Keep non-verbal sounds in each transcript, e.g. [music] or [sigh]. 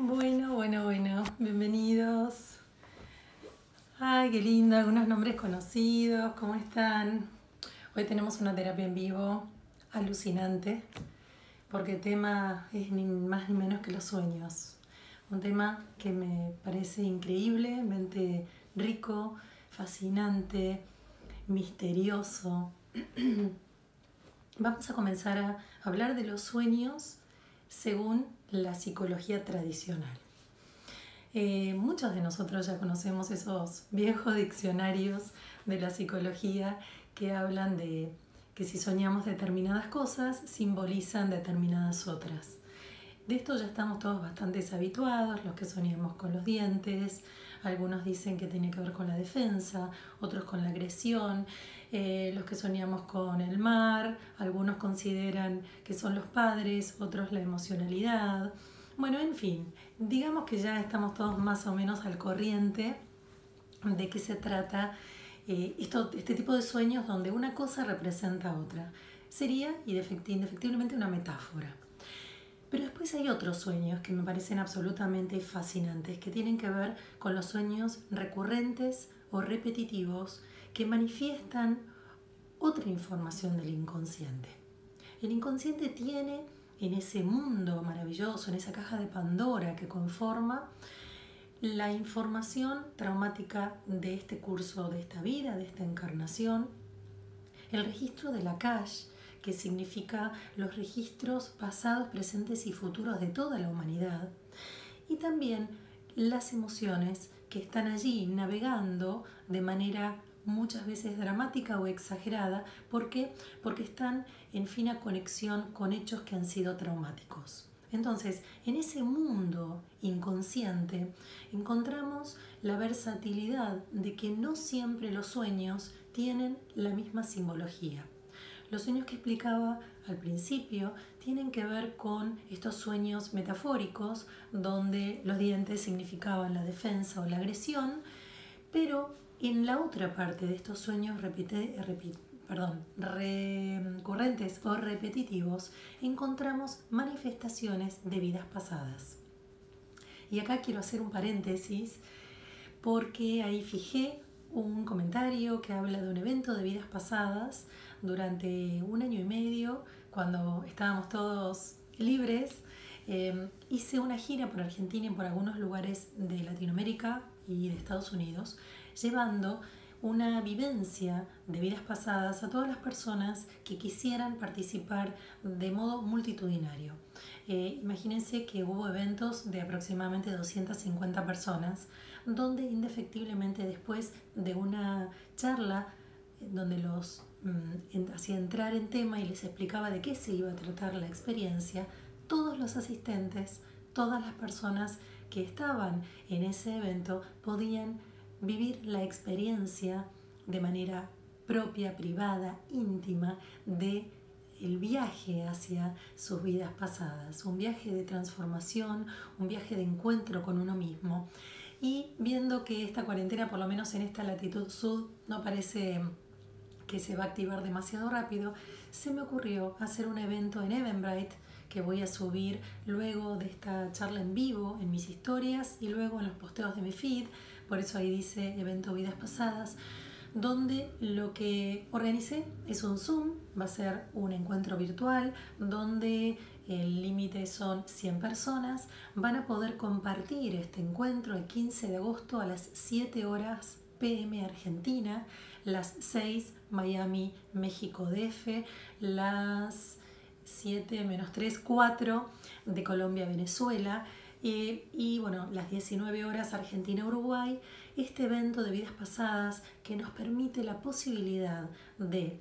Bueno, bueno, bueno, bienvenidos. Ay, qué lindo, algunos nombres conocidos, ¿cómo están? Hoy tenemos una terapia en vivo alucinante, porque el tema es ni más ni menos que los sueños. Un tema que me parece increíblemente rico, fascinante, misterioso. [clears throat] Vamos a comenzar a hablar de los sueños según la psicología tradicional. Eh, muchos de nosotros ya conocemos esos viejos diccionarios de la psicología que hablan de que si soñamos determinadas cosas simbolizan determinadas otras. De esto ya estamos todos bastante habituados, los que soñamos con los dientes, algunos dicen que tiene que ver con la defensa, otros con la agresión, eh, los que soñamos con el mar, algunos consideran que son los padres, otros la emocionalidad. Bueno, en fin, digamos que ya estamos todos más o menos al corriente de qué se trata eh, este tipo de sueños donde una cosa representa a otra. Sería indefectiblemente una metáfora. Pero después hay otros sueños que me parecen absolutamente fascinantes, que tienen que ver con los sueños recurrentes o repetitivos que manifiestan otra información del inconsciente. El inconsciente tiene en ese mundo maravilloso, en esa caja de Pandora que conforma la información traumática de este curso, de esta vida, de esta encarnación, el registro de la cash, que significa los registros pasados, presentes y futuros de toda la humanidad, y también las emociones que están allí navegando de manera muchas veces dramática o exagerada. ¿Por qué? Porque están en fina conexión con hechos que han sido traumáticos. Entonces, en ese mundo inconsciente encontramos la versatilidad de que no siempre los sueños tienen la misma simbología. Los sueños que explicaba al principio tienen que ver con estos sueños metafóricos donde los dientes significaban la defensa o la agresión, pero en la otra parte de estos sueños perdón, recurrentes o repetitivos encontramos manifestaciones de vidas pasadas. Y acá quiero hacer un paréntesis porque ahí fijé un comentario que habla de un evento de vidas pasadas durante un año y medio, cuando estábamos todos libres. Eh, hice una gira por Argentina y por algunos lugares de Latinoamérica y de Estados Unidos llevando una vivencia de vidas pasadas a todas las personas que quisieran participar de modo multitudinario. Eh, imagínense que hubo eventos de aproximadamente 250 personas, donde indefectiblemente después de una charla eh, donde los mm, hacía entrar en tema y les explicaba de qué se iba a tratar la experiencia, todos los asistentes, todas las personas que estaban en ese evento podían vivir la experiencia de manera propia, privada, íntima de el viaje hacia sus vidas pasadas, un viaje de transformación, un viaje de encuentro con uno mismo. Y viendo que esta cuarentena, por lo menos en esta latitud sur, no parece que se va a activar demasiado rápido, se me ocurrió hacer un evento en Eventbrite que voy a subir luego de esta charla en vivo en mis historias y luego en los posteos de mi feed por eso ahí dice evento vidas pasadas, donde lo que organicé es un Zoom, va a ser un encuentro virtual donde el límite son 100 personas, van a poder compartir este encuentro el 15 de agosto a las 7 horas PM Argentina, las 6 Miami, México DF, las 7 menos 3, 4 de Colombia, Venezuela y bueno, las 19 horas Argentina-Uruguay, este evento de vidas pasadas que nos permite la posibilidad de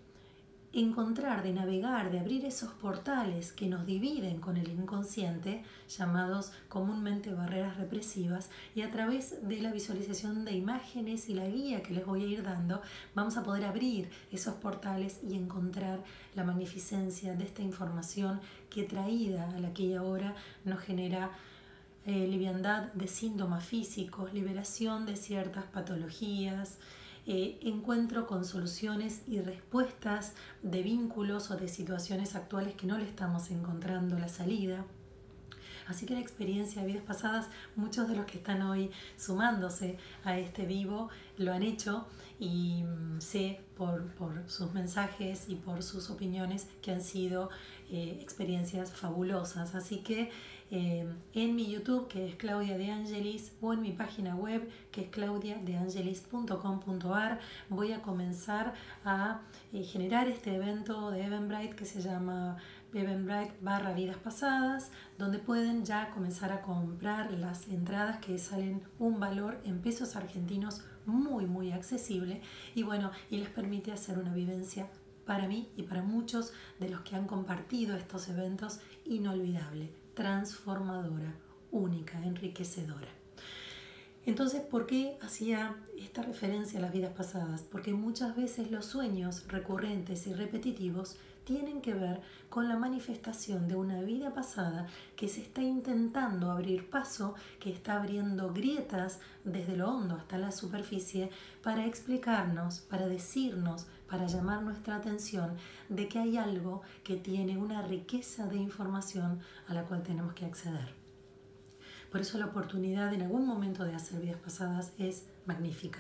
encontrar, de navegar, de abrir esos portales que nos dividen con el inconsciente, llamados comúnmente barreras represivas, y a través de la visualización de imágenes y la guía que les voy a ir dando, vamos a poder abrir esos portales y encontrar la magnificencia de esta información que traída a la aquella hora nos genera eh, liviandad de síntomas físicos, liberación de ciertas patologías, eh, encuentro con soluciones y respuestas de vínculos o de situaciones actuales que no le estamos encontrando la salida. Así que la experiencia de vidas pasadas, muchos de los que están hoy sumándose a este vivo lo han hecho y mm, sé por, sus mensajes y por sus opiniones que han sido eh, experiencias fabulosas. Así que eh, en mi YouTube, que es Claudia de Angelis, o en mi página web, que es claudiadeangelis.com.ar, voy a comenzar a eh, generar este evento de Eventbrite que se llama Eventbrite barra vidas pasadas, donde pueden ya comenzar a comprar las entradas que salen un valor en pesos argentinos muy muy accesible. Y bueno, y les permite hacer una vivencia para mí y para muchos de los que han compartido estos eventos inolvidable, transformadora, única, enriquecedora. Entonces, ¿por qué hacía esta referencia a las vidas pasadas? Porque muchas veces los sueños recurrentes y repetitivos tienen que ver con la manifestación de una vida pasada que se está intentando abrir paso, que está abriendo grietas desde lo hondo hasta la superficie para explicarnos, para decirnos, para llamar nuestra atención de que hay algo que tiene una riqueza de información a la cual tenemos que acceder. Por eso la oportunidad en algún momento de hacer vidas pasadas es magnífica.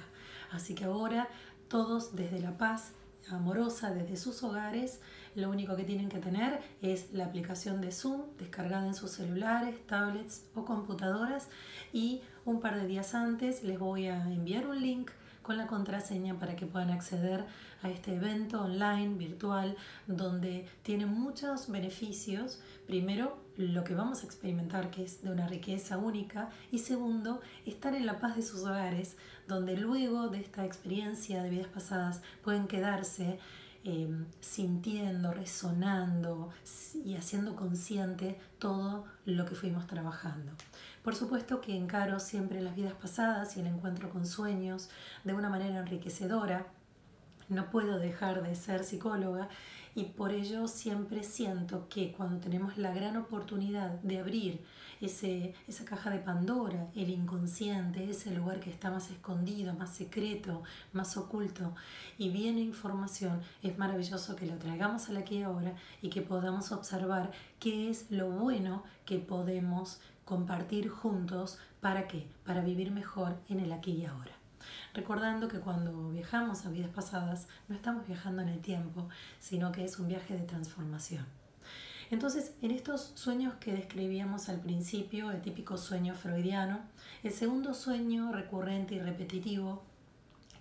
Así que ahora todos desde la paz amorosa desde sus hogares, lo único que tienen que tener es la aplicación de Zoom descargada en sus celulares, tablets o computadoras y un par de días antes les voy a enviar un link con la contraseña para que puedan acceder a este evento online, virtual, donde tiene muchos beneficios. Primero, lo que vamos a experimentar, que es de una riqueza única. Y segundo, estar en la paz de sus hogares, donde luego de esta experiencia de vidas pasadas pueden quedarse em, sintiendo, resonando y haciendo consciente todo lo que fuimos trabajando. Por supuesto que encaro siempre las vidas pasadas y el encuentro con sueños de una manera enriquecedora. No puedo dejar de ser psicóloga y por ello siempre siento que cuando tenemos la gran oportunidad de abrir ese, esa caja de Pandora, el inconsciente, ese lugar que está más escondido, más secreto, más oculto, y viene información, es maravilloso que lo traigamos al aquí y ahora y que podamos observar qué es lo bueno que podemos compartir juntos. ¿Para qué? Para vivir mejor en el aquí y ahora. Recordando que cuando viajamos a vidas pasadas no estamos viajando en el tiempo, sino que es un viaje de transformación. Entonces, en estos sueños que describíamos al principio, el típico sueño freudiano, el segundo sueño recurrente y repetitivo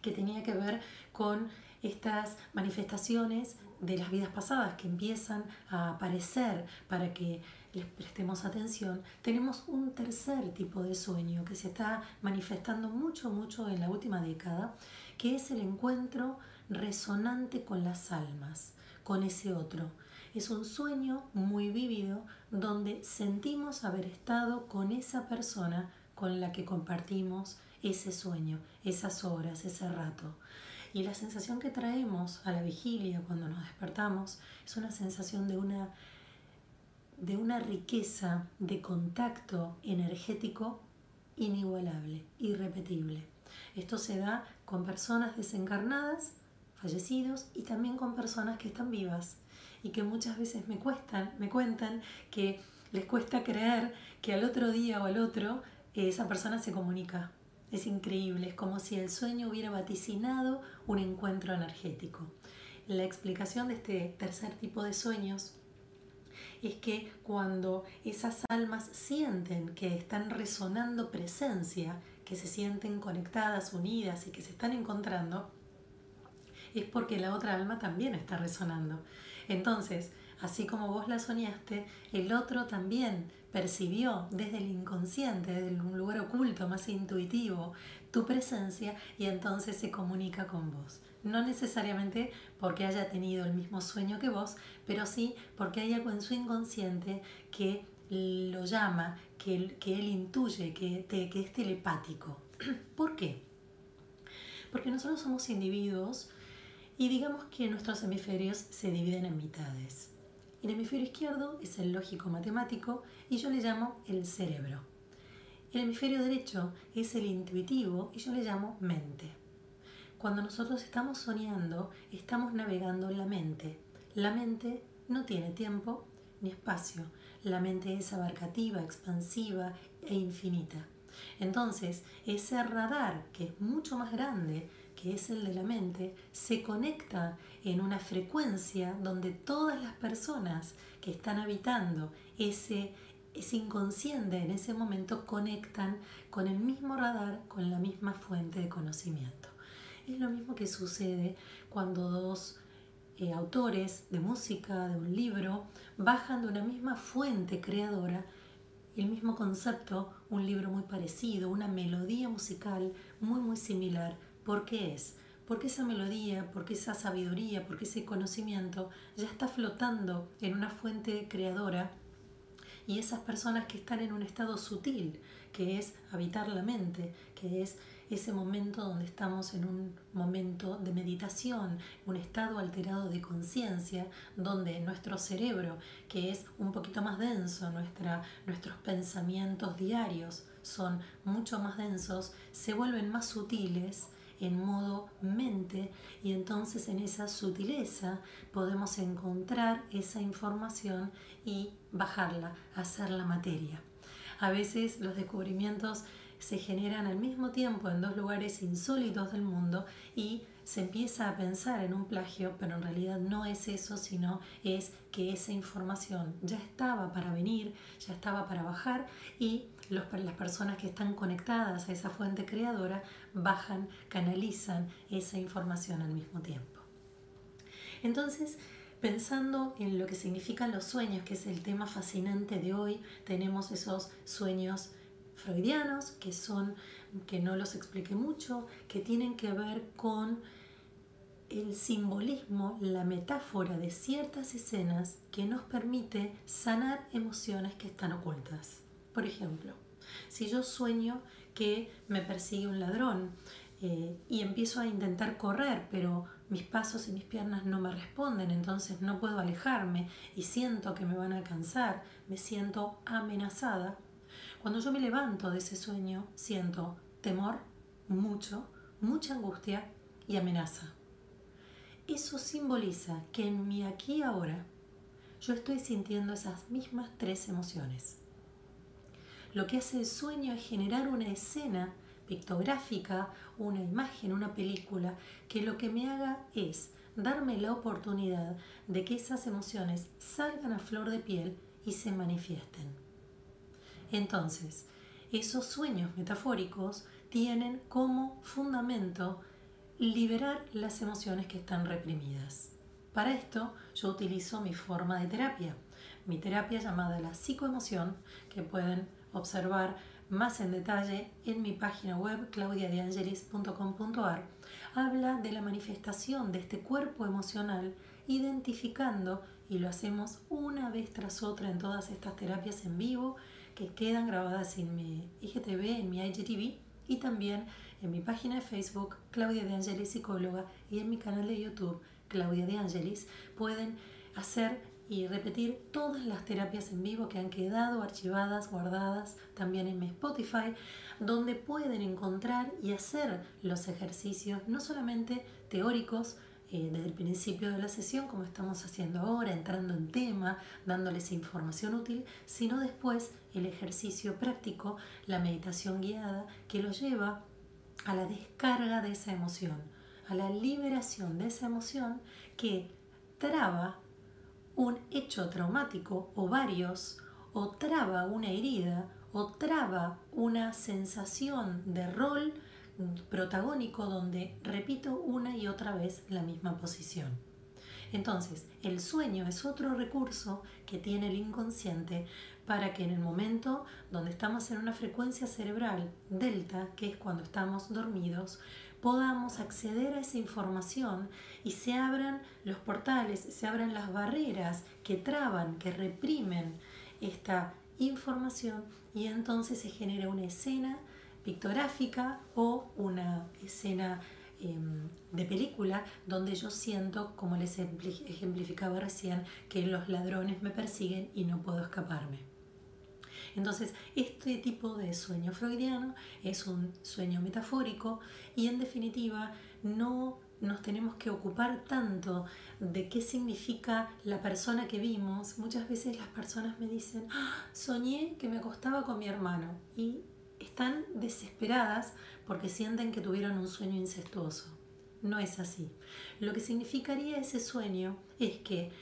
que tenía que ver con estas manifestaciones de las vidas pasadas que empiezan a aparecer para que les prestemos atención, tenemos un tercer tipo de sueño que se está manifestando mucho, mucho en la última década, que es el encuentro resonante con las almas, con ese otro. Es un sueño muy vívido donde sentimos haber estado con esa persona con la que compartimos ese sueño, esas horas, ese rato. Y la sensación que traemos a la vigilia cuando nos despertamos es una sensación de una, de una riqueza de contacto energético inigualable, irrepetible. Esto se da con personas desencarnadas, fallecidos, y también con personas que están vivas y que muchas veces me cuestan, me cuentan que les cuesta creer que al otro día o al otro esa persona se comunica es increíble, es como si el sueño hubiera vaticinado un encuentro energético. La explicación de este tercer tipo de sueños es que cuando esas almas sienten que están resonando presencia, que se sienten conectadas, unidas y que se están encontrando, es porque la otra alma también está resonando. Entonces, así como vos la soñaste, el otro también percibió desde el inconsciente, desde un lugar oculto, más intuitivo, tu presencia y entonces se comunica con vos. No necesariamente porque haya tenido el mismo sueño que vos, pero sí porque hay algo en su inconsciente que lo llama, que, que él intuye, que, que es telepático. [clears throat] ¿Por qué? Porque nosotros somos individuos y digamos que nuestros hemisferios se dividen en mitades. El hemisferio izquierdo es el lógico matemático y yo le llamo el cerebro. El hemisferio derecho es el intuitivo y yo le llamo mente. Cuando nosotros estamos soñando, estamos navegando en la mente. La mente no tiene tiempo ni espacio. la mente es abarcativa, expansiva e infinita. Entonces, ese radar, que es mucho más grande que es el de la mente, se conecta en una frecuencia donde todas las personas que están habitando ese, ese inconsciente en ese momento conectan con el mismo radar, con la misma fuente de conocimiento. Es lo mismo que sucede cuando dos eh, autores de música, de un libro, bajan de una misma fuente creadora el mismo concepto, un libro muy parecido, una melodía musical muy muy similar. ¿Por qué es? Porque esa melodía, porque esa sabiduría, porque ese conocimiento ya está flotando en una fuente creadora y esas personas que están en un estado sutil, que es habitar la mente, que es ese momento donde estamos en un momento de meditación, un estado alterado de conciencia, donde nuestro cerebro, que es un poquito más denso, nuestra, nuestros pensamientos diarios son mucho más densos, se vuelven más sutiles en modo mente y entonces en esa sutileza podemos encontrar esa información y bajarla, hacer la materia. A veces los descubrimientos se generan al mismo tiempo en dos lugares insólitos del mundo y se empieza a pensar en un plagio, pero en realidad no es eso, sino es que esa información ya estaba para venir, ya estaba para bajar y los, las personas que están conectadas a esa fuente creadora bajan, canalizan esa información al mismo tiempo. Entonces, pensando en lo que significan los sueños, que es el tema fascinante de hoy, tenemos esos sueños freudianos, que son, que no los expliqué mucho, que tienen que ver con el simbolismo, la metáfora de ciertas escenas que nos permite sanar emociones que están ocultas. Por ejemplo, si yo sueño que me persigue un ladrón eh, y empiezo a intentar correr, pero mis pasos y mis piernas no me responden, entonces no puedo alejarme y siento que me van a alcanzar, me siento amenazada, cuando yo me levanto de ese sueño, siento temor, mucho, mucha angustia y amenaza. Eso simboliza que en mi aquí y ahora yo estoy sintiendo esas mismas tres emociones. Lo que hace el sueño es generar una escena pictográfica, una imagen, una película, que lo que me haga es darme la oportunidad de que esas emociones salgan a flor de piel y se manifiesten. Entonces, esos sueños metafóricos tienen como fundamento liberar las emociones que están reprimidas. Para esto yo utilizo mi forma de terapia, mi terapia llamada la psicoemoción, que pueden observar más en detalle en mi página web claudiadeangelis.com.ar, habla de la manifestación de este cuerpo emocional identificando, y lo hacemos una vez tras otra en todas estas terapias en vivo, que quedan grabadas en mi IGTV, en mi IGTV y también en mi página de Facebook, Claudia de Angelis Psicóloga, y en mi canal de YouTube, Claudia de Angelis, pueden hacer y repetir todas las terapias en vivo que han quedado archivadas, guardadas también en mi Spotify, donde pueden encontrar y hacer los ejercicios no solamente teóricos, eh, desde el principio de la sesión, como estamos haciendo ahora, entrando en tema, dándoles información útil, sino después el ejercicio práctico, la meditación guiada, que lo lleva a la descarga de esa emoción, a la liberación de esa emoción que traba un hecho traumático o varios, o traba una herida, o traba una sensación de rol protagónico donde repito una y otra vez la misma posición. Entonces, el sueño es otro recurso que tiene el inconsciente para que en el momento donde estamos en una frecuencia cerebral delta, que es cuando estamos dormidos, podamos acceder a esa información y se abran los portales, se abran las barreras que traban, que reprimen esta información y entonces se genera una escena pictográfica o una escena em, de película donde yo siento, como les ejemplificaba recién, que los ladrones me persiguen y no puedo escaparme. Entonces, este tipo de sueño freudiano es un sueño metafórico y en definitiva no nos tenemos que ocupar tanto de qué significa la persona que vimos, muchas veces las personas me dicen, ah, soñé que me acostaba con mi hermano y están desesperadas porque sienten que tuvieron un sueño incestuoso. No es así. Lo que significaría ese sueño es que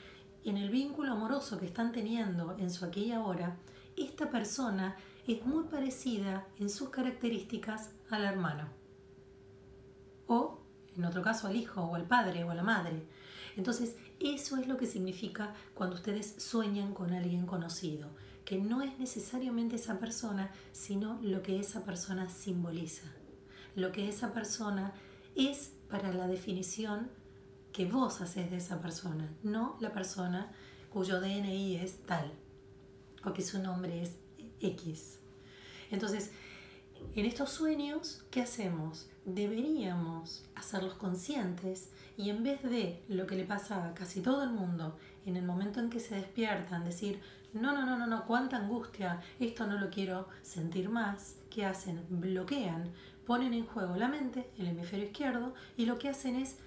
en el vínculo amoroso que están teniendo en su aquí y ahora, esta persona es muy parecida en sus características al hermano. O, en otro caso, al hijo o al padre o a la madre. Entonces, eso es lo que significa cuando ustedes sueñan con alguien conocido, que no es necesariamente esa persona, sino lo que esa persona simboliza, lo que esa persona es para la definición que vos haces de esa persona, no la persona cuyo DNI es tal o que su nombre es X. Entonces, en estos sueños, ¿qué hacemos? Deberíamos hacerlos conscientes y en vez de lo que le pasa a casi todo el mundo, en el momento en que se despiertan, decir, no, no, no, no, no, cuánta angustia, esto no lo quiero sentir más, ¿qué hacen? Bloquean, ponen en juego la mente, el hemisferio izquierdo, y lo que hacen es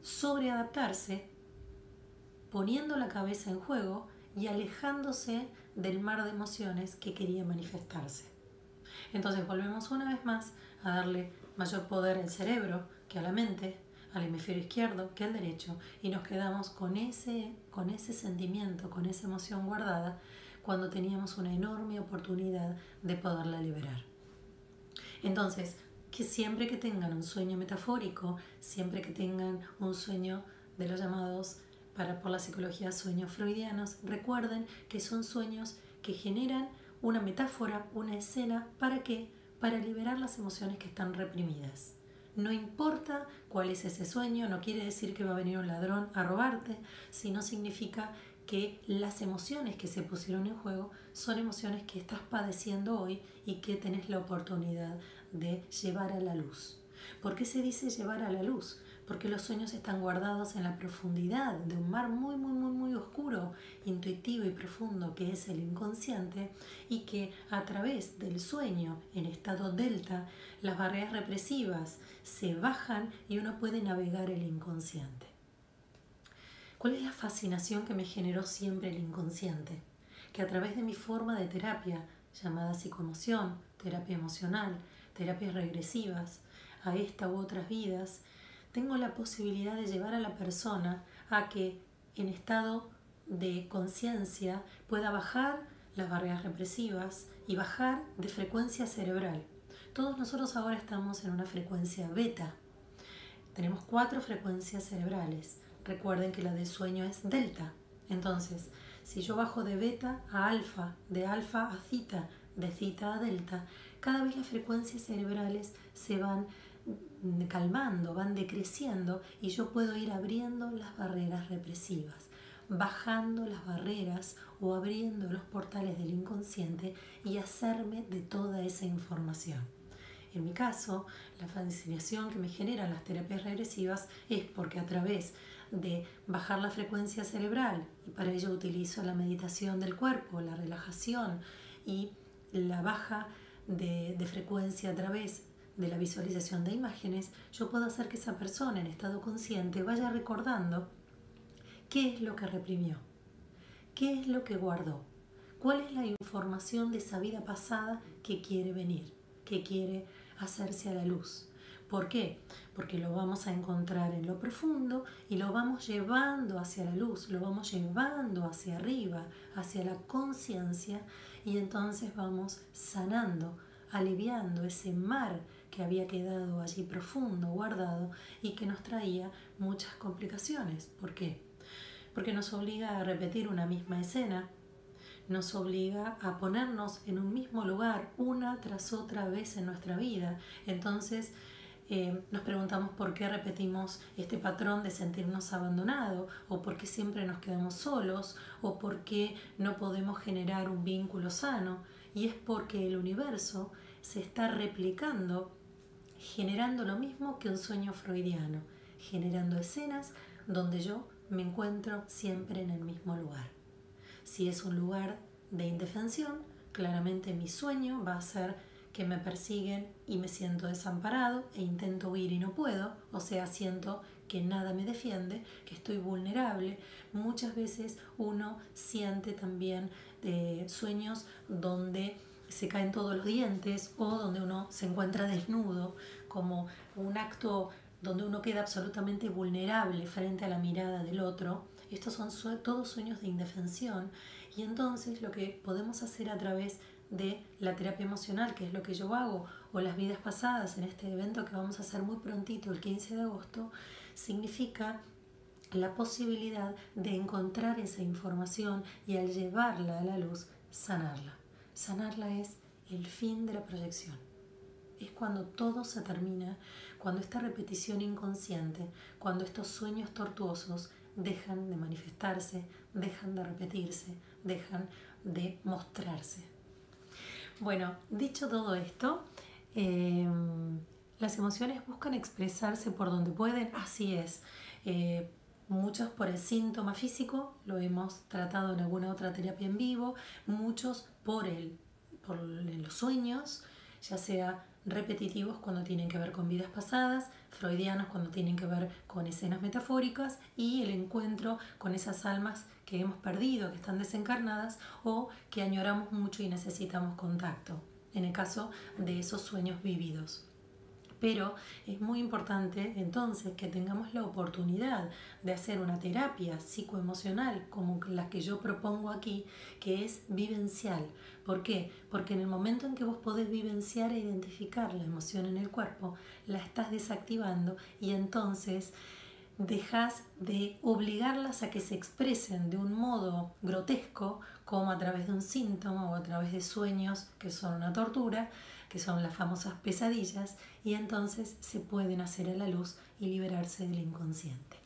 sobreadaptarse, poniendo la cabeza en juego y alejándose del mar de emociones que quería manifestarse. Entonces volvemos una vez más a darle mayor poder al cerebro que a la mente, al hemisferio izquierdo que al derecho, y nos quedamos con ese, con ese sentimiento, con esa emoción guardada, cuando teníamos una enorme oportunidad de poderla liberar. Entonces, que siempre que tengan un sueño metafórico, siempre que tengan un sueño de los llamados para por la psicología sueños freudianos, recuerden que son sueños que generan una metáfora, una escena, ¿para qué? Para liberar las emociones que están reprimidas. No importa cuál es ese sueño, no quiere decir que va a venir un ladrón a robarte, sino significa que las emociones que se pusieron en juego son emociones que estás padeciendo hoy y que tenés la oportunidad de llevar a la luz. ¿Por qué se dice llevar a la luz? Porque los sueños están guardados en la profundidad de un mar muy, muy, muy, muy oscuro, intuitivo y profundo que es el inconsciente y que a través del sueño en estado delta, las barreras represivas se bajan y uno puede navegar el inconsciente. ¿Cuál es la fascinación que me generó siempre el inconsciente? Que a través de mi forma de terapia, llamada psicomoción, terapia emocional, terapias regresivas, a esta u otras vidas, tengo la posibilidad de llevar a la persona a que en estado de conciencia pueda bajar las barreras represivas y bajar de frecuencia cerebral. Todos nosotros ahora estamos en una frecuencia beta. Tenemos cuatro frecuencias cerebrales. Recuerden que la de sueño es delta. Entonces, si yo bajo de beta a alfa, de alfa a zeta, de zeta a delta, cada vez las frecuencias cerebrales se van calmando, van decreciendo y yo puedo ir abriendo las barreras represivas, bajando las barreras o abriendo los portales del inconsciente y hacerme de toda esa información. En mi caso, la fascinación que me generan las terapias regresivas es porque a través de bajar la frecuencia cerebral, y para ello utilizo la meditación del cuerpo, la relajación y la baja de, de frecuencia a través de la visualización de imágenes, yo puedo hacer que esa persona en estado consciente vaya recordando qué es lo que reprimió, qué es lo que guardó, cuál es la información de esa vida pasada que quiere venir, que quiere hacerse a la luz. ¿Por qué? Porque lo vamos a encontrar en lo profundo y lo vamos llevando hacia la luz, lo vamos llevando hacia arriba, hacia la conciencia y entonces vamos sanando, aliviando ese mar que había quedado allí profundo, guardado y que nos traía muchas complicaciones. ¿Por qué? Porque nos obliga a repetir una misma escena, nos obliga a ponernos en un mismo lugar una tras otra vez en nuestra vida. Entonces, eh, nos preguntamos por qué repetimos este patrón de sentirnos abandonados, o por qué siempre nos quedamos solos, o por qué no podemos generar un vínculo sano. Y es porque el universo se está replicando generando lo mismo que un sueño freudiano, generando escenas donde yo me encuentro siempre en el mismo lugar. Si es un lugar de indefensión, claramente mi sueño va a ser que me persiguen y me siento desamparado e intento huir y no puedo, o sea, siento que nada me defiende, que estoy vulnerable. Muchas veces uno siente también eh, sueños donde se caen todos los dientes o donde uno se encuentra desnudo, como un acto donde uno queda absolutamente vulnerable frente a la mirada del otro. Estos son todos sueños de indefensión y entonces lo que podemos hacer a través de la terapia emocional, que es lo que yo hago, o las vidas pasadas en este evento que vamos a hacer muy prontito, el 15 de agosto, significa la posibilidad de encontrar esa información y al llevarla a la luz, sanarla. Sanarla es el fin de la proyección. Es cuando todo se termina, cuando esta repetición inconsciente, cuando estos sueños tortuosos dejan de manifestarse, dejan de repetirse, dejan de mostrarse. Bueno, dicho todo esto, em, las emociones buscan expresarse por donde pueden, así es. Eh, muchos por el síntoma físico, lo hemos tratado en alguna otra terapia en vivo, muchos por, el, por los sueños, ya sea repetitivos cuando tienen que ver con vidas pasadas, freudianos cuando tienen que ver con escenas metafóricas y el encuentro con esas almas que hemos perdido, que están desencarnadas o que añoramos mucho y necesitamos contacto, en el caso de esos sueños vividos. Pero es muy importante entonces que tengamos la oportunidad de hacer una terapia psicoemocional como la que yo propongo aquí, que es vivencial. ¿Por qué? Porque en el momento en que vos podés vivenciar e identificar la emoción en el cuerpo, la estás desactivando y entonces dejas de obligarlas a que se expresen de un modo grotesco, como a través de un síntoma o a través de sueños que son una tortura, que son las famosas pesadillas, y entonces se pueden hacer a la luz y liberarse del inconsciente.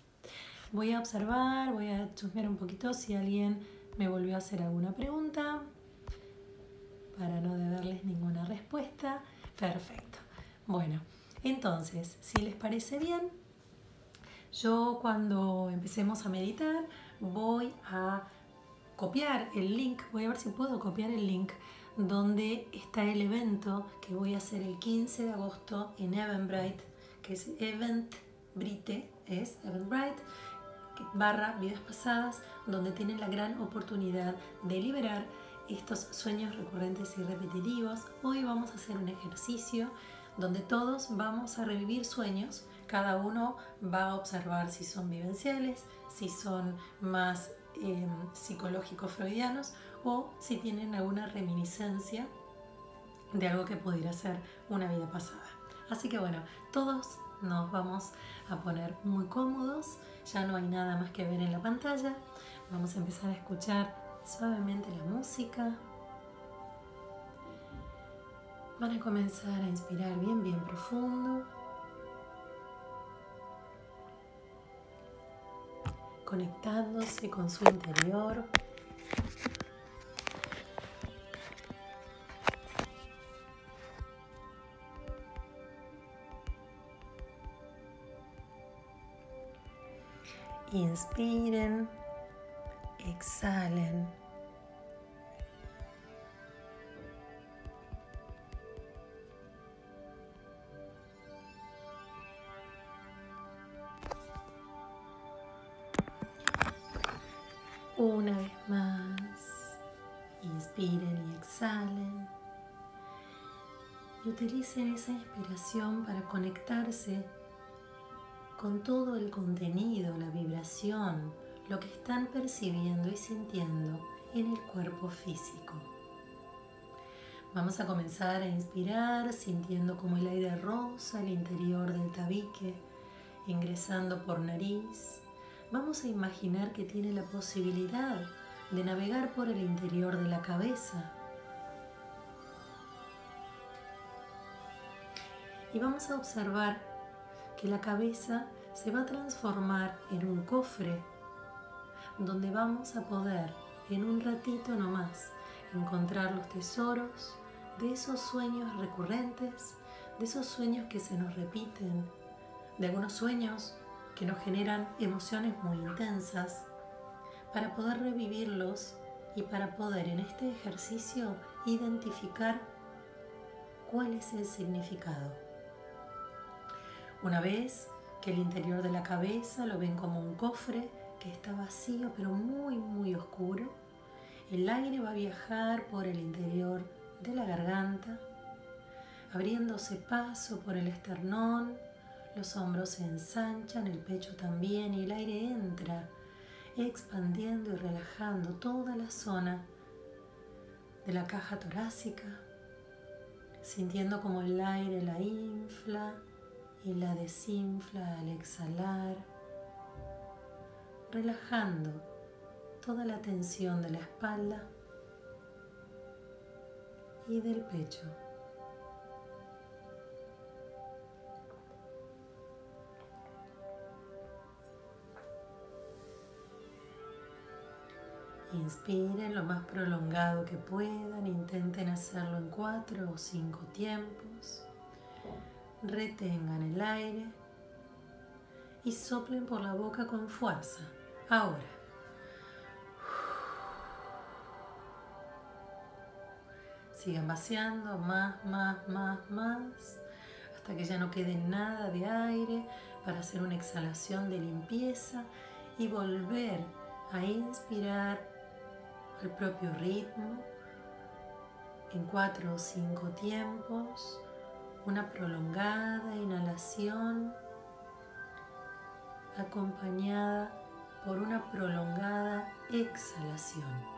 Voy a observar, voy a chusmear un poquito si alguien me volvió a hacer alguna pregunta para no deberles ninguna respuesta. Perfecto. Bueno, entonces, si les parece bien, yo cuando empecemos a meditar voy a copiar el link, voy a ver si puedo copiar el link donde está el evento que voy a hacer el 15 de agosto en Eventbrite, que es Eventbrite, es Eventbrite, barra vidas pasadas, donde tienen la gran oportunidad de liberar estos sueños recurrentes y repetitivos. Hoy vamos a hacer un ejercicio donde todos vamos a revivir sueños, cada uno va a observar si son vivenciales, si son más eh, psicológicos freudianos o si tienen alguna reminiscencia de algo que pudiera ser una vida pasada. Así que bueno, todos nos vamos a poner muy cómodos, ya no hay nada más que ver en la pantalla, vamos a empezar a escuchar suavemente la música. Van a comenzar a inspirar bien, bien profundo. Conectándose con su interior. Una vez más, inspiren y exhalen. Y utilicen esa inspiración para conectarse con todo el contenido, la vibración, lo que están percibiendo y sintiendo en el cuerpo físico. Vamos a comenzar a inspirar sintiendo como el aire rosa el interior del tabique, ingresando por nariz. Vamos a imaginar que tiene la posibilidad de navegar por el interior de la cabeza. Y vamos a observar que la cabeza se va a transformar en un cofre donde vamos a poder en un ratito nomás encontrar los tesoros de esos sueños recurrentes, de esos sueños que se nos repiten, de algunos sueños que nos generan emociones muy intensas, para poder revivirlos y para poder en este ejercicio identificar cuál es el significado. Una vez que el interior de la cabeza lo ven como un cofre que está vacío pero muy muy oscuro. El aire va a viajar por el interior de la garganta, abriéndose paso por el esternón, los hombros se ensanchan, el pecho también y el aire entra expandiendo y relajando toda la zona de la caja torácica, sintiendo como el aire la infla y la desinfla al exhalar, relajando toda la tensión de la espalda y del pecho. Inspiren lo más prolongado que puedan, intenten hacerlo en cuatro o cinco tiempos. Retengan el aire y soplen por la boca con fuerza. Ahora. Sigan vaciando más, más, más, más, hasta que ya no quede nada de aire para hacer una exhalación de limpieza y volver a inspirar al propio ritmo, en cuatro o cinco tiempos, una prolongada inhalación acompañada por una prolongada exhalación.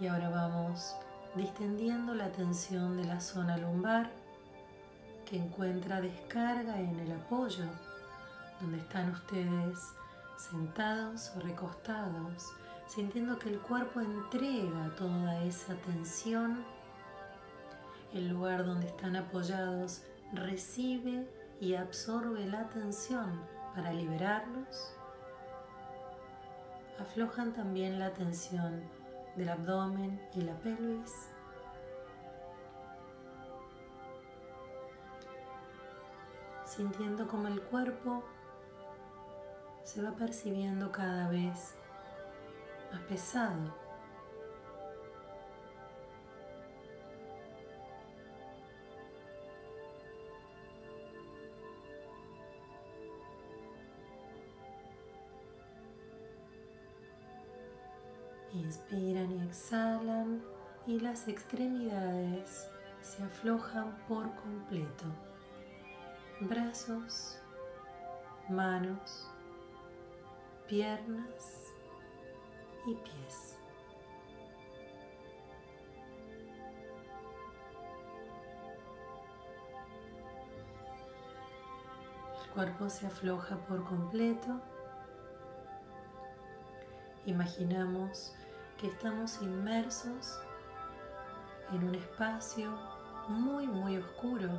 Y ahora vamos distendiendo la tensión de la zona lumbar que encuentra descarga en el apoyo donde están ustedes sentados o recostados, sintiendo que el cuerpo entrega toda esa tensión. El lugar donde están apoyados recibe y absorbe la tensión para liberarlos. Aflojan también la tensión del abdomen y la pelvis. Sintiendo como el cuerpo se va percibiendo cada vez más pesado. Inspiran y exhalan y las extremidades se aflojan por completo. Brazos, manos, piernas y pies. El cuerpo se afloja por completo. Imaginamos estamos inmersos en un espacio muy, muy oscuro,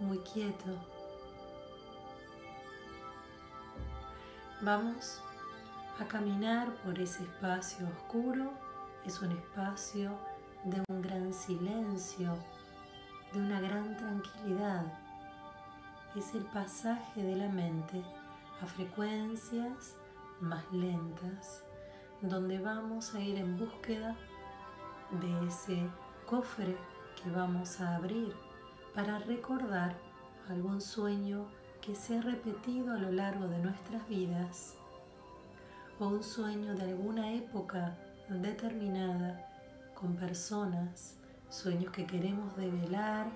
muy quieto. Vamos a caminar por ese espacio oscuro. Es un espacio de un gran silencio, de una gran tranquilidad. Es el pasaje de la mente a frecuencias más lentas, donde vamos a ir en búsqueda de ese cofre que vamos a abrir para recordar algún sueño que se ha repetido a lo largo de nuestras vidas o un sueño de alguna época determinada con personas, sueños que queremos develar,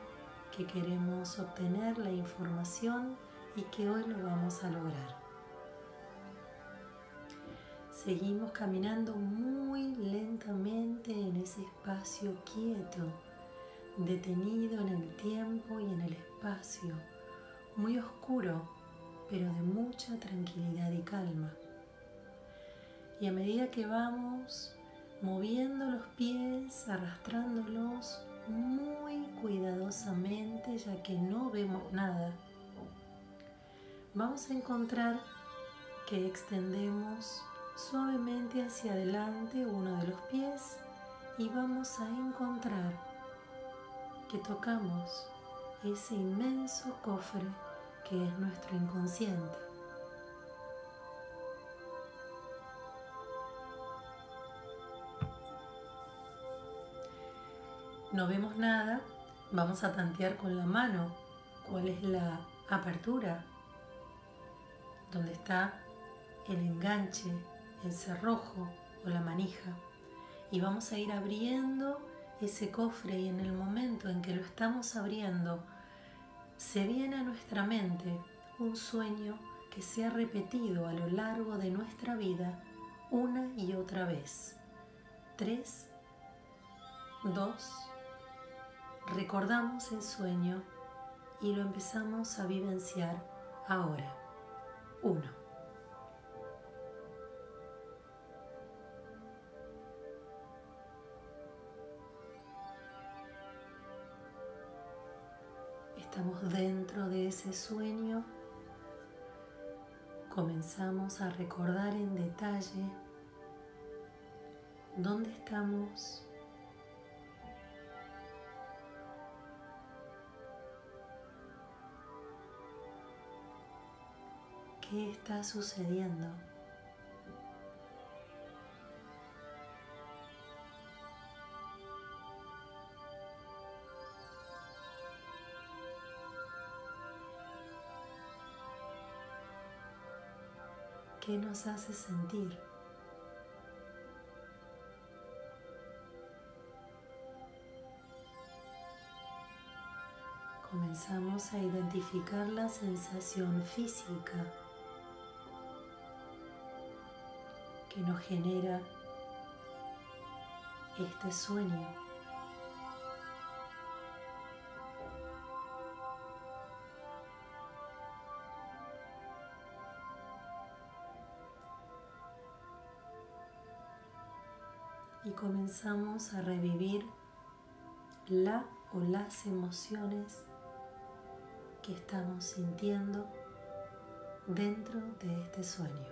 que queremos obtener la información y que hoy lo vamos a lograr. Seguimos caminando muy lentamente en ese espacio quieto, detenido en el tiempo y en el espacio, muy oscuro, pero de mucha tranquilidad y calma. Y a medida que vamos moviendo los pies, arrastrándolos muy cuidadosamente, ya que no vemos nada, vamos a encontrar que extendemos suavemente hacia adelante uno de los pies y vamos a encontrar que tocamos ese inmenso cofre que es nuestro inconsciente. No vemos nada, vamos a tantear con la mano cuál es la apertura, donde está el enganche el cerrojo o la manija. Y vamos a ir abriendo ese cofre y en el momento en que lo estamos abriendo, se viene a nuestra mente un sueño que se ha repetido a lo largo de nuestra vida una y otra vez. Tres, dos, recordamos el sueño y lo empezamos a vivenciar ahora. Uno. Estamos dentro de ese sueño. Comenzamos a recordar en detalle dónde estamos, qué está sucediendo. ¿Qué nos hace sentir? Comenzamos a identificar la sensación física que nos genera este sueño. Comenzamos a revivir la o las emociones que estamos sintiendo dentro de este sueño.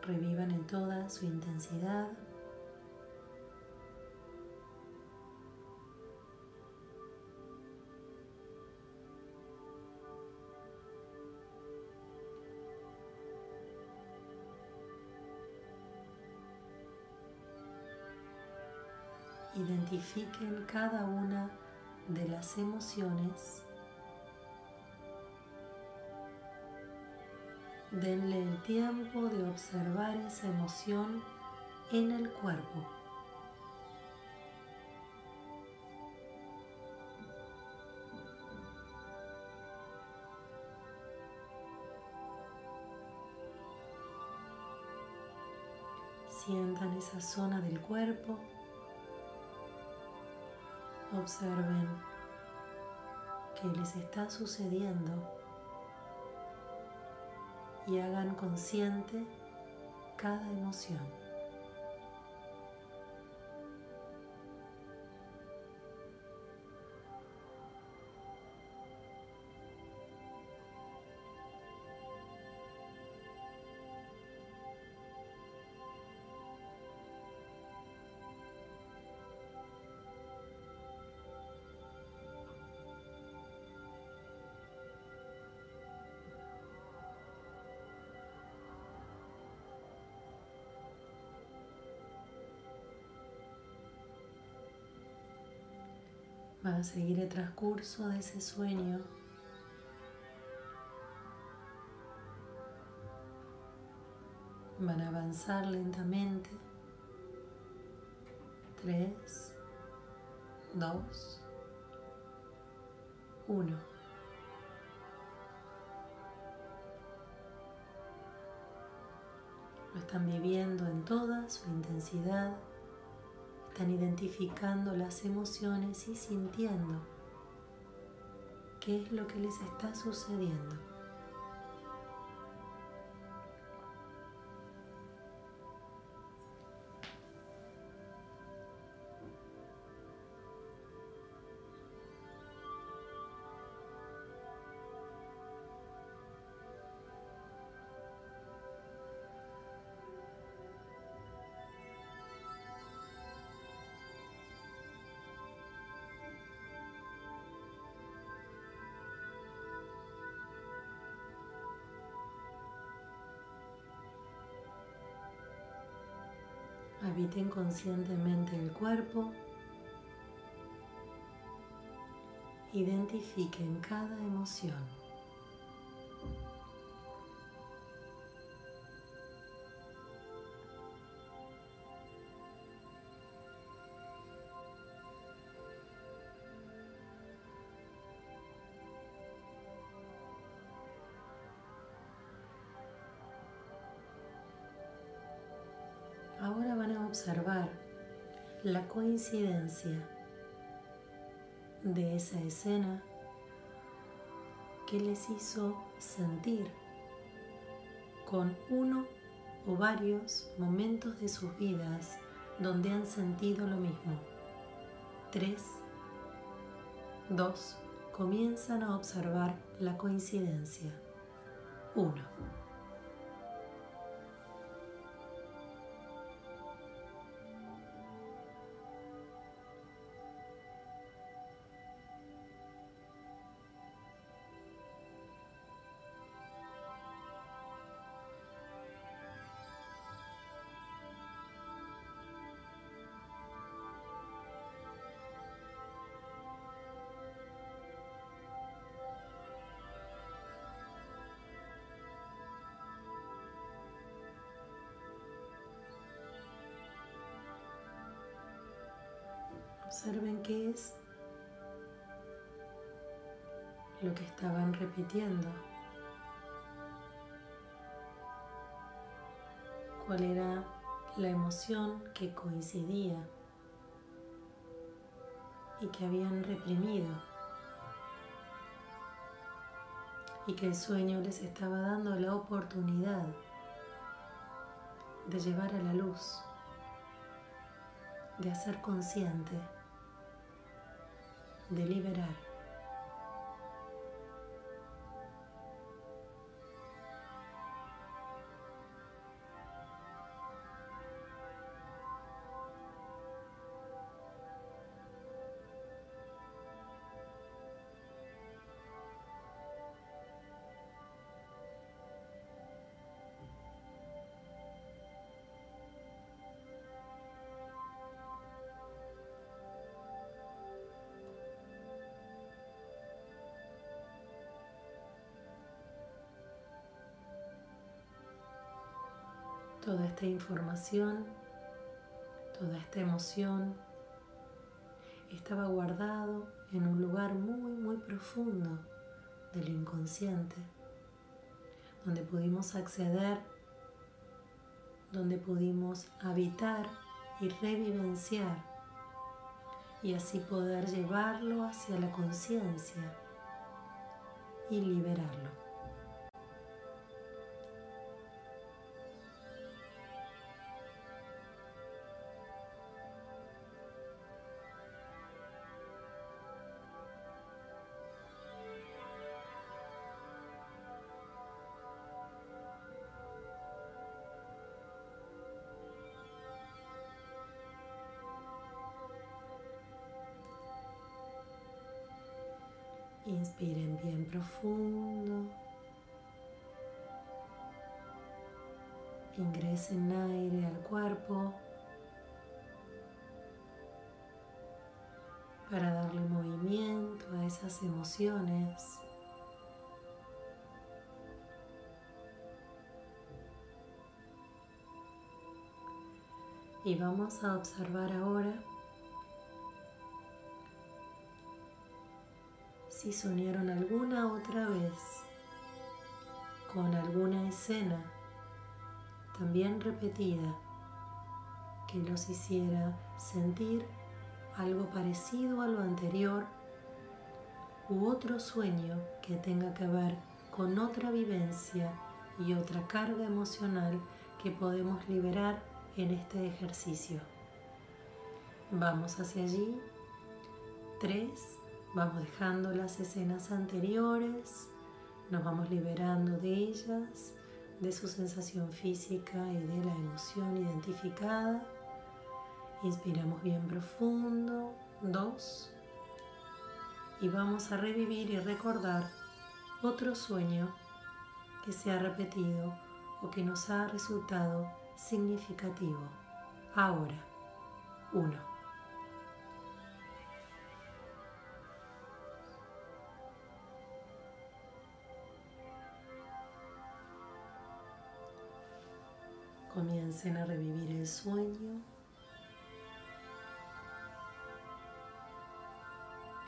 Revivan en toda su intensidad identifiquen cada una de las emociones, denle el tiempo de observar esa emoción en el cuerpo. Sientan esa zona del cuerpo Observen qué les está sucediendo y hagan consciente cada emoción. Seguir el transcurso de ese sueño. Van a avanzar lentamente. Tres, dos, uno. Lo están viviendo en toda su intensidad. Están identificando las emociones y sintiendo qué es lo que les está sucediendo. Habiten conscientemente el cuerpo. Identifiquen cada emoción. la coincidencia de esa escena que les hizo sentir con uno o varios momentos de sus vidas donde han sentido lo mismo. 3. 2. Comienzan a observar la coincidencia. Uno. Qué es lo que estaban repitiendo. ¿Cuál era la emoción que coincidía y que habían reprimido? Y que el sueño les estaba dando la oportunidad de llevar a la luz, de hacer consciente de liberar. Toda esta información, toda esta emoción estaba guardado en un lugar muy, muy profundo del inconsciente, donde pudimos acceder, donde pudimos habitar y revivenciar y así poder llevarlo hacia la conciencia y liberarlo. Profundo. Ingresen aire al cuerpo para darle movimiento a esas emociones. Y vamos a observar ahora si soñaron alguna otra vez con alguna escena también repetida que los hiciera sentir algo parecido a lo anterior u otro sueño que tenga que ver con otra vivencia y otra carga emocional que podemos liberar en este ejercicio. Vamos hacia allí. Tres, Vamos dejando las escenas anteriores, nos vamos liberando de ellas, de su sensación física y de la emoción identificada. Inspiramos bien profundo, dos. Y vamos a revivir y recordar otro sueño que se ha repetido o que nos ha resultado significativo. ahora. Uno. Comiencen a revivir el sueño.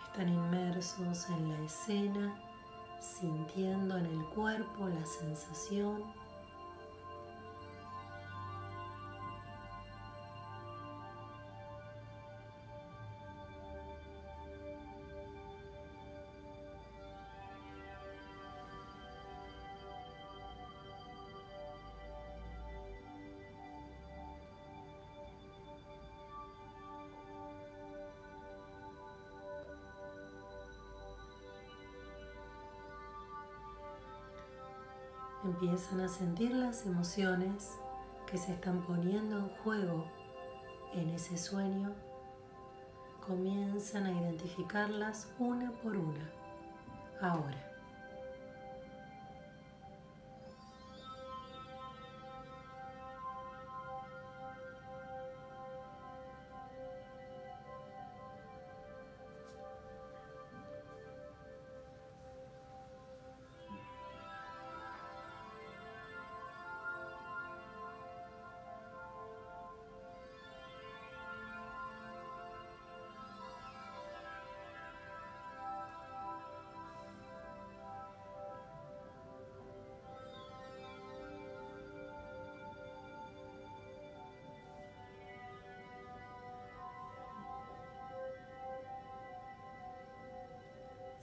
Están inmersos en la escena, sintiendo en el cuerpo la sensación empiezan a sentir las emociones que se están poniendo en juego en ese sueño, comienzan a identificarlas una por una. Ahora.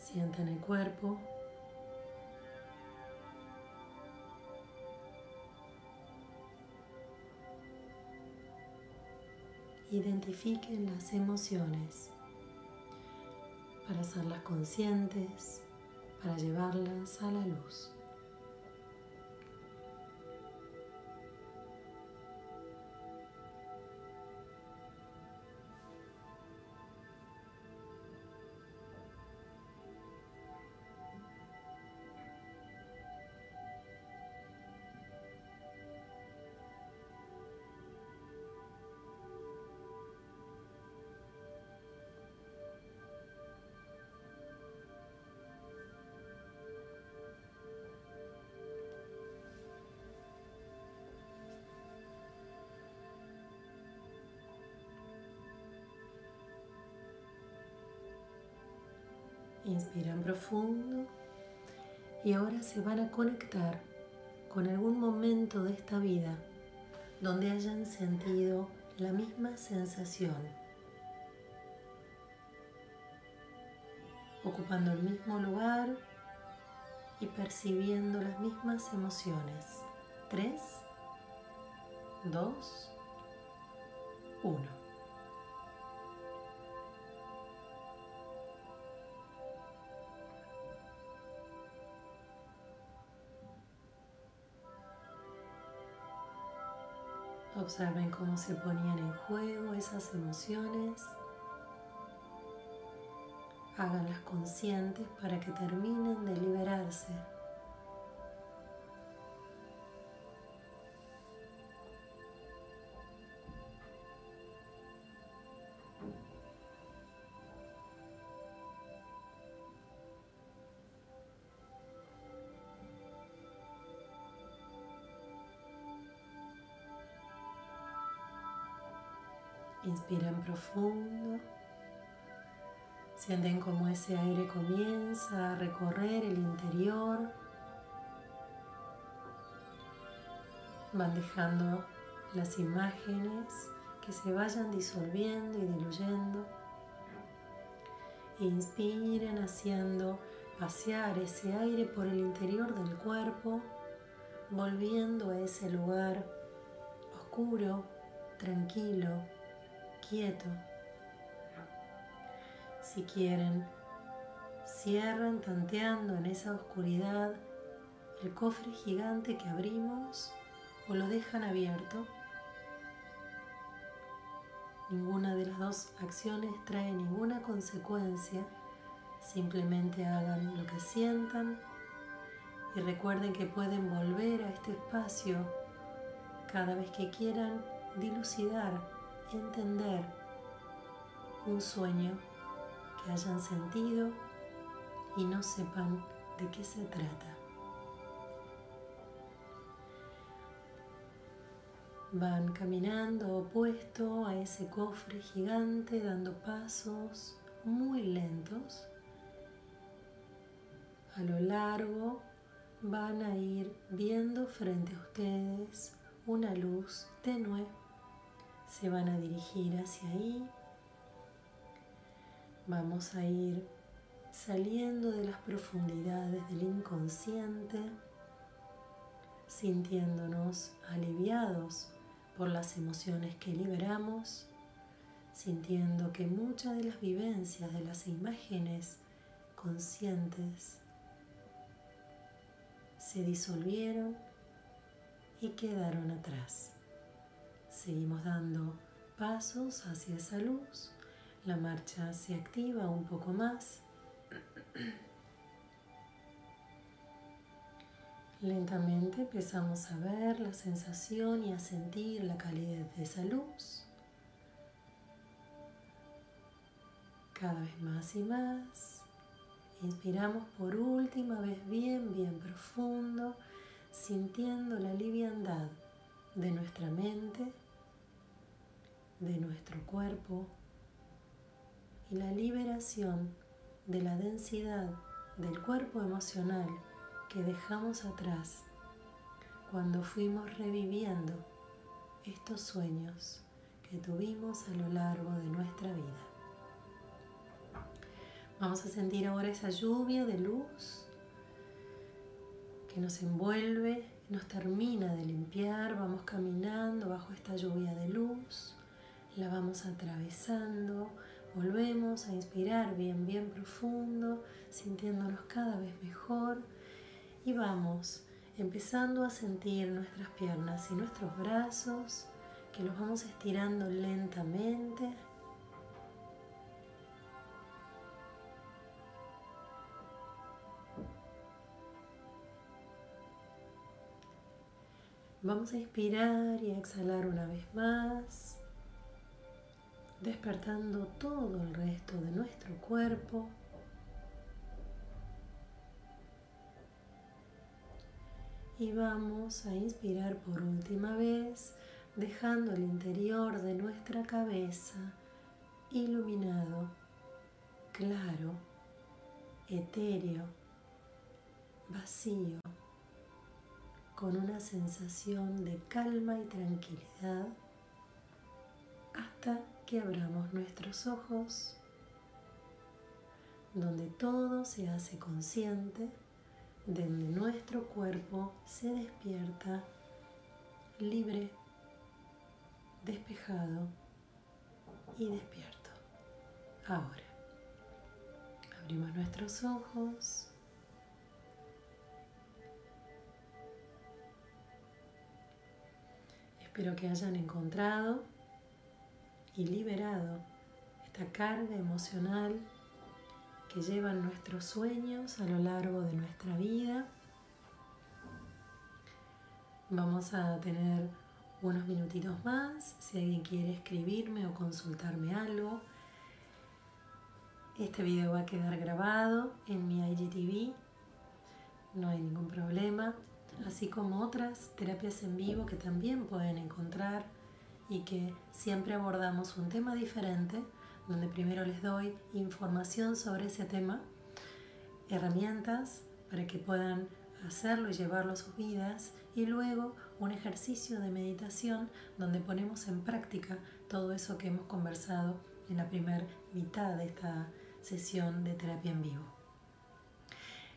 Sientan el cuerpo. Identifiquen las emociones para hacerlas conscientes, para llevarlas a la luz. Profundo y ahora se van a conectar con algún momento de esta vida donde hayan sentido la misma sensación, ocupando el mismo lugar y percibiendo las mismas emociones. Tres, dos, uno. Observen cómo se ponían en juego esas emociones. Háganlas conscientes para que terminen de liberarse. Inspiran profundo. Sienten como ese aire comienza a recorrer el interior. Van dejando las imágenes que se vayan disolviendo y diluyendo. Inspiren haciendo pasear ese aire por el interior del cuerpo, volviendo a ese lugar oscuro, tranquilo, quieto. Si quieren, cierran tanteando en esa oscuridad el cofre gigante que abrimos o lo dejan abierto. Ninguna de las dos acciones trae ninguna consecuencia, simplemente hagan lo que sientan y recuerden que pueden volver a este espacio cada vez que quieran dilucidar, entender un sueño que hayan sentido y no sepan de qué se trata. Van caminando opuesto a ese cofre gigante, dando pasos muy lentos. A lo largo van a ir viendo frente a ustedes una luz tenue. Se van a dirigir hacia ahí. Vamos a ir saliendo de las profundidades del inconsciente, sintiéndonos aliviados por las emociones que liberamos, sintiendo que muchas de las vivencias de las imágenes conscientes se disolvieron y quedaron atrás. Seguimos dando pasos hacia esa luz, la marcha se activa un poco más. [clears throat] Lentamente empezamos a ver la sensación y a sentir la calidez de esa luz. Cada vez más y más. Inspiramos por última vez bien, bien profundo, sintiendo la liviandad de nuestra mente, de nuestro cuerpo y la liberación de la densidad del cuerpo emocional que dejamos atrás cuando fuimos reviviendo estos sueños que tuvimos a lo largo de nuestra vida. Vamos a sentir ahora esa lluvia de luz que nos envuelve, nos termina de limpiar, vamos caminando bajo esta lluvia de luz, la vamos atravesando, volvemos a inspirar bien, bien profundo, sintiéndonos cada vez mejor y vamos empezando a sentir nuestras piernas y nuestros brazos que los vamos estirando lentamente. Vamos a inspirar y a exhalar una vez más, despertando todo el resto de nuestro cuerpo. y vamos a inspirar por última vez dejando el interior de nuestra cabeza iluminado, claro, etéreo, vacío, con una sensación de calma y tranquilidad hasta que abramos nuestros ojos, donde todo se hace consciente donde nuestro cuerpo se despierta libre, despejado y despierto. Ahora, abrimos nuestros ojos. Espero que hayan encontrado y liberado esta carga emocional que llevan nuestros sueños a lo largo de nuestra vida. Vamos a tener unos minutitos más si alguien quiere escribirme o consultarme algo. Este video va a quedar grabado en mi IGTV, no hay ningún problema, así como otras terapias en vivo que también pueden encontrar y que siempre abordamos un tema diferente donde primero les doy información sobre ese tema, herramientas para que puedan hacerlo y llevarlo a sus vidas y luego un ejercicio de meditación donde ponemos en práctica todo eso que hemos conversado en la primera mitad de esta sesión de terapia en vivo.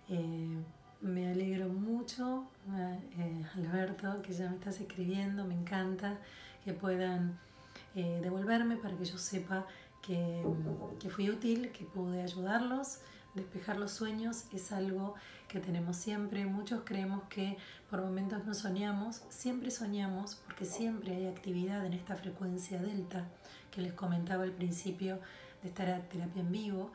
Eh, me alegro mucho, eh, Alberto, que ya me estás escribiendo, me encanta que puedan eh, devolverme para que yo sepa que, fui útil, que pude ayudarlos. Despejar los sueños es algo que tenemos siempre. Muchos creemos que por momentos no soñamos. Siempre soñamos porque siempre hay actividad en esta frecuencia delta que les comentaba al principio de esta terapia en vivo.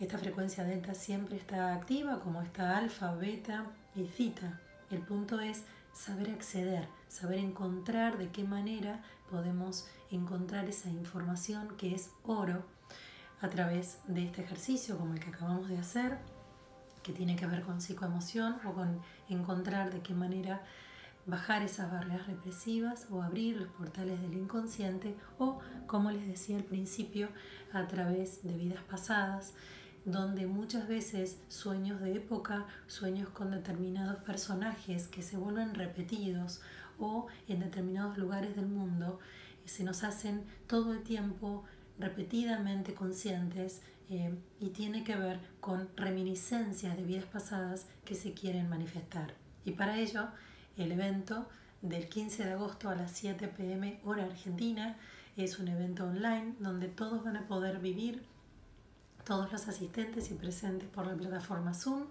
Esta frecuencia delta siempre está activa como está alfa, beta y zeta. El punto es saber acceder, saber encontrar de qué manera podemos encontrar esa información que es oro a través de este ejercicio como el que acabamos de hacer, que tiene que ver con psicoemoción o con encontrar de qué manera bajar esas barreras represivas o abrir los portales del inconsciente o, como les decía al principio, a través de vidas pasadas, donde muchas veces sueños de época, sueños con determinados personajes que se vuelven repetidos o en determinados lugares del mundo, se nos hacen todo el tiempo repetidamente conscientes eh, y tiene que ver con reminiscencias de vidas pasadas que se quieren manifestar. Y para ello, el evento del 15 de agosto a las 7 pm hora argentina es un evento online donde todos van a poder vivir, todos los asistentes y presentes por la plataforma Zoom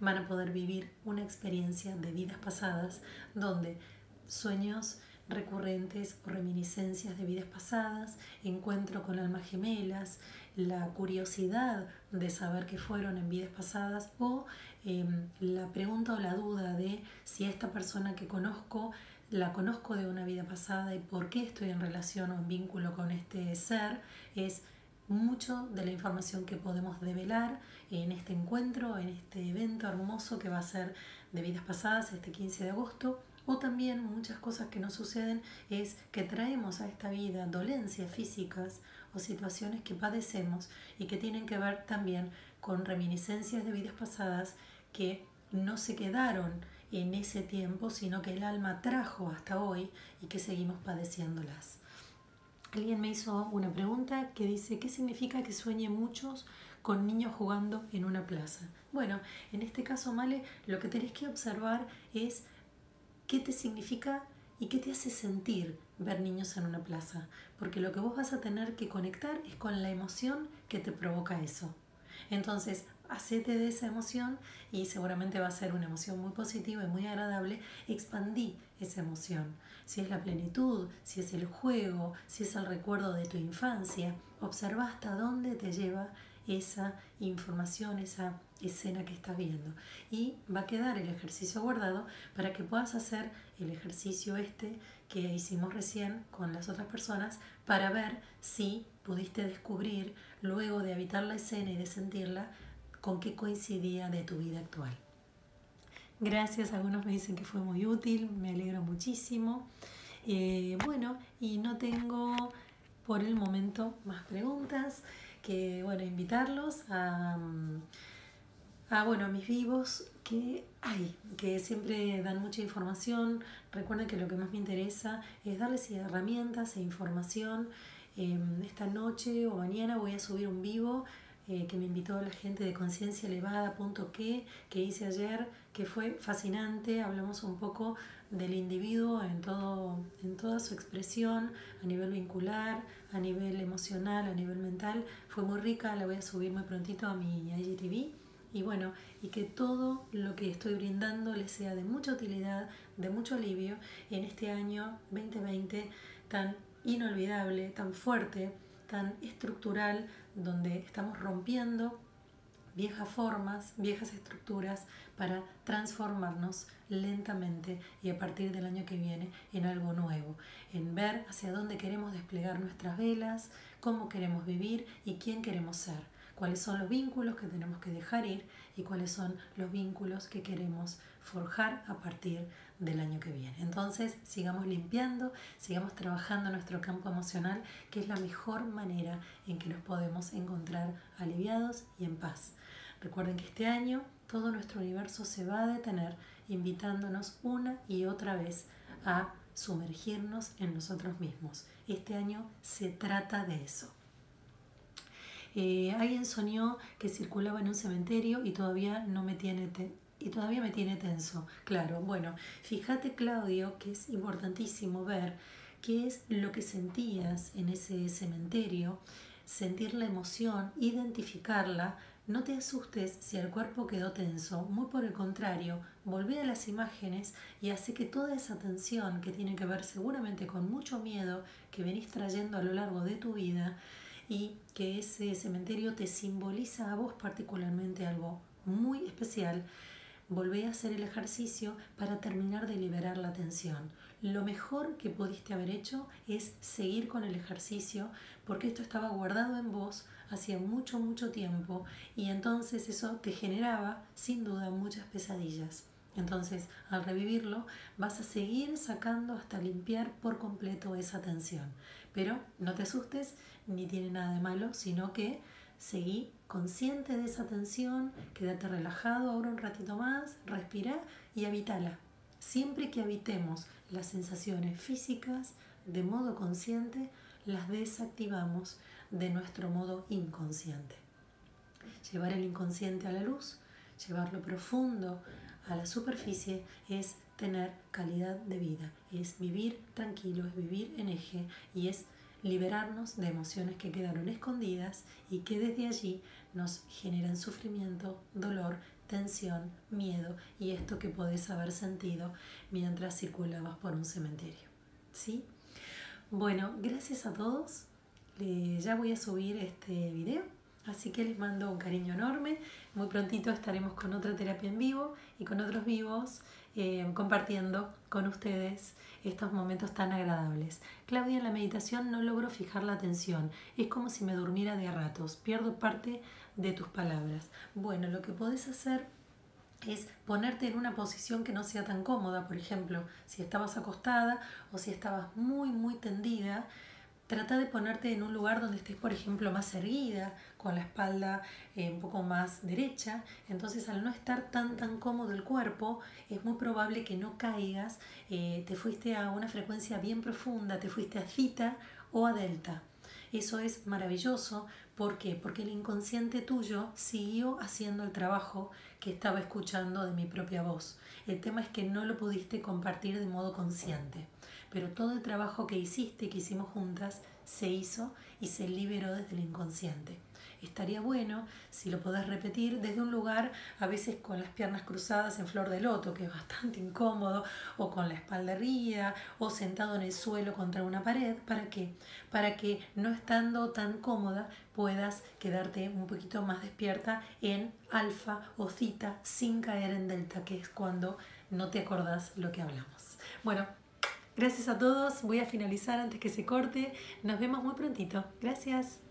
van a poder vivir una experiencia de vidas pasadas donde sueños recurrentes o reminiscencias de vidas pasadas, encuentro con almas gemelas, la curiosidad de saber qué fueron en vidas pasadas o em, la pregunta o la duda de si esta persona que conozco la conozco de una vida pasada y por qué estoy en relación o en vínculo con este ser es mucho de la información que podemos develar en este encuentro, en este evento hermoso que va a ser de vidas pasadas este 15 de agosto o también muchas cosas que nos suceden es que traemos a esta vida dolencias físicas o situaciones que padecemos y que tienen que ver también con reminiscencias de vidas pasadas que no se quedaron en ese tiempo, sino que el alma trajo hasta hoy y que seguimos padeciéndolas. Alguien me hizo una pregunta que dice, ¿qué significa que sueñe muchos con niños jugando en una plaza? Bueno, en este caso, Male, lo que tenés que observar es qué te significa y qué te hace sentir ver niños en una plaza, porque lo que vos vas a tener que conectar es con la emoción que te provoca eso. Entonces, hacete de esa emoción y seguramente va a ser una emoción muy positiva y muy agradable, expandí esa emoción. Si es la plenitud, si es el juego, si es el recuerdo de tu infancia, observa hasta dónde te lleva esa información, esa escena que estás viendo. Y va a quedar el ejercicio guardado para que puedas hacer el ejercicio este que hicimos recién con las otras personas para ver si pudiste descubrir, luego de habitar la escena y de sentirla, con qué coincidía de tu vida actual. Gracias, algunos me dicen que fue muy útil, me alegro muchísimo. Eh, bueno, y no tengo por el momento más preguntas que, bueno, invitarlos a, a, bueno, a mis vivos que hay, que siempre dan mucha información. Recuerden que lo que más me interesa es darles herramientas e información. Em, esta noche o mañana voy a subir un vivo eh, que me invitó la gente de conciencia elevada.que que hice ayer, que fue fascinante. Hablamos un poco del individuo en, todo, en toda su expresión, a nivel vincular, a nivel emocional, a nivel mental. Fue muy rica, la voy a subir muy prontito a mi IGTV. Y bueno, y que todo lo que estoy brindando les sea de mucha utilidad, de mucho alivio en este año 2020 tan inolvidable, tan fuerte, tan estructural, donde estamos rompiendo viejas formas, viejas estructuras para transformarnos lentamente y a partir del año que viene en algo nuevo, en ver hacia dónde queremos desplegar nuestras velas, cómo queremos vivir y quién queremos ser, cuáles son los vínculos que tenemos que dejar ir y cuáles son los vínculos que queremos forjar a partir del año que viene. Entonces, sigamos limpiando, sigamos trabajando nuestro campo emocional, que es la mejor manera en que nos podemos encontrar aliviados y en paz. Recuerden que este año todo nuestro universo se va a detener invitándonos una y otra vez a sumergirnos en nosotros mismos. Este año se trata de eso. Eh, alguien soñó que circulaba en un cementerio y todavía no me tiene y todavía me tiene tenso. Claro, bueno, fíjate Claudio que es importantísimo ver qué es lo que sentías en ese cementerio, sentir la emoción, identificarla. No te asustes si el cuerpo quedó tenso, muy por el contrario, volví a las imágenes y hace que toda esa tensión que tiene que ver seguramente con mucho miedo que venís trayendo a lo largo de tu vida y que ese cementerio te simboliza a vos particularmente algo muy especial, volvé a hacer el ejercicio para terminar de liberar la tensión. Lo mejor que pudiste haber hecho es seguir con el ejercicio porque esto estaba guardado en vos hacía mucho, mucho tiempo y entonces eso te generaba sin duda muchas pesadillas. Entonces, al revivirlo, vas a seguir sacando hasta limpiar por completo esa tensión. Pero no te asustes, ni tiene nada de malo, sino que seguí consciente de esa tensión, quédate relajado ahora un ratito más, respira y habitala. Siempre que habitemos las sensaciones físicas de modo consciente, las desactivamos de nuestro modo inconsciente. Llevar el inconsciente a la luz, llevarlo profundo a la superficie es tener calidad de vida, es vivir tranquilo, es vivir en eje y es liberarnos de emociones que quedaron escondidas y que desde allí nos generan sufrimiento, dolor, tensión, miedo y esto que podés haber sentido mientras circulabas por un cementerio. ¿Sí? Bueno, gracias a todos. ya voy a subir este video, así que les mando un cariño enorme. Muy prontito estaremos con otra terapia en vivo y con otros vivos eh, compartiendo con ustedes estos momentos tan agradables. Claudia, en la meditación no logro fijar la atención. Es como si me durmiera de ratos. Pierdo parte de tus palabras. Bueno, lo que podés hacer es ponerte en una posición que no sea tan cómoda. Por ejemplo, si estabas acostada o si estabas muy, muy tendida, Trata de ponerte en un lugar donde estés, por ejemplo, más erguida, con la espalda eh, un poco más derecha. Entonces, al no estar tan, tan cómodo el cuerpo, es muy probable que no caigas. Eh, te fuiste a una frecuencia bien profunda, te fuiste a cita o a delta. Eso es maravilloso. ¿Por qué? Porque el inconsciente tuyo siguió haciendo el trabajo que estaba escuchando de mi propia voz. El tema es que no lo pudiste compartir de modo consciente pero todo el trabajo que hiciste, que hicimos juntas, se hizo y se liberó desde el inconsciente. Estaría bueno si lo podés repetir desde un lugar, a veces con las piernas cruzadas en flor de loto, que es bastante incómodo, o con la espalda erguida, o sentado en el suelo contra una pared. ¿Para qué? Para que no estando tan cómoda puedas quedarte un poquito más despierta en alfa o cita sin caer en delta, que es cuando no te acordás lo que hablamos. Bueno, Gracias a todos. Voy a finalizar antes que se corte. Nos vemos muy prontito. Gracias.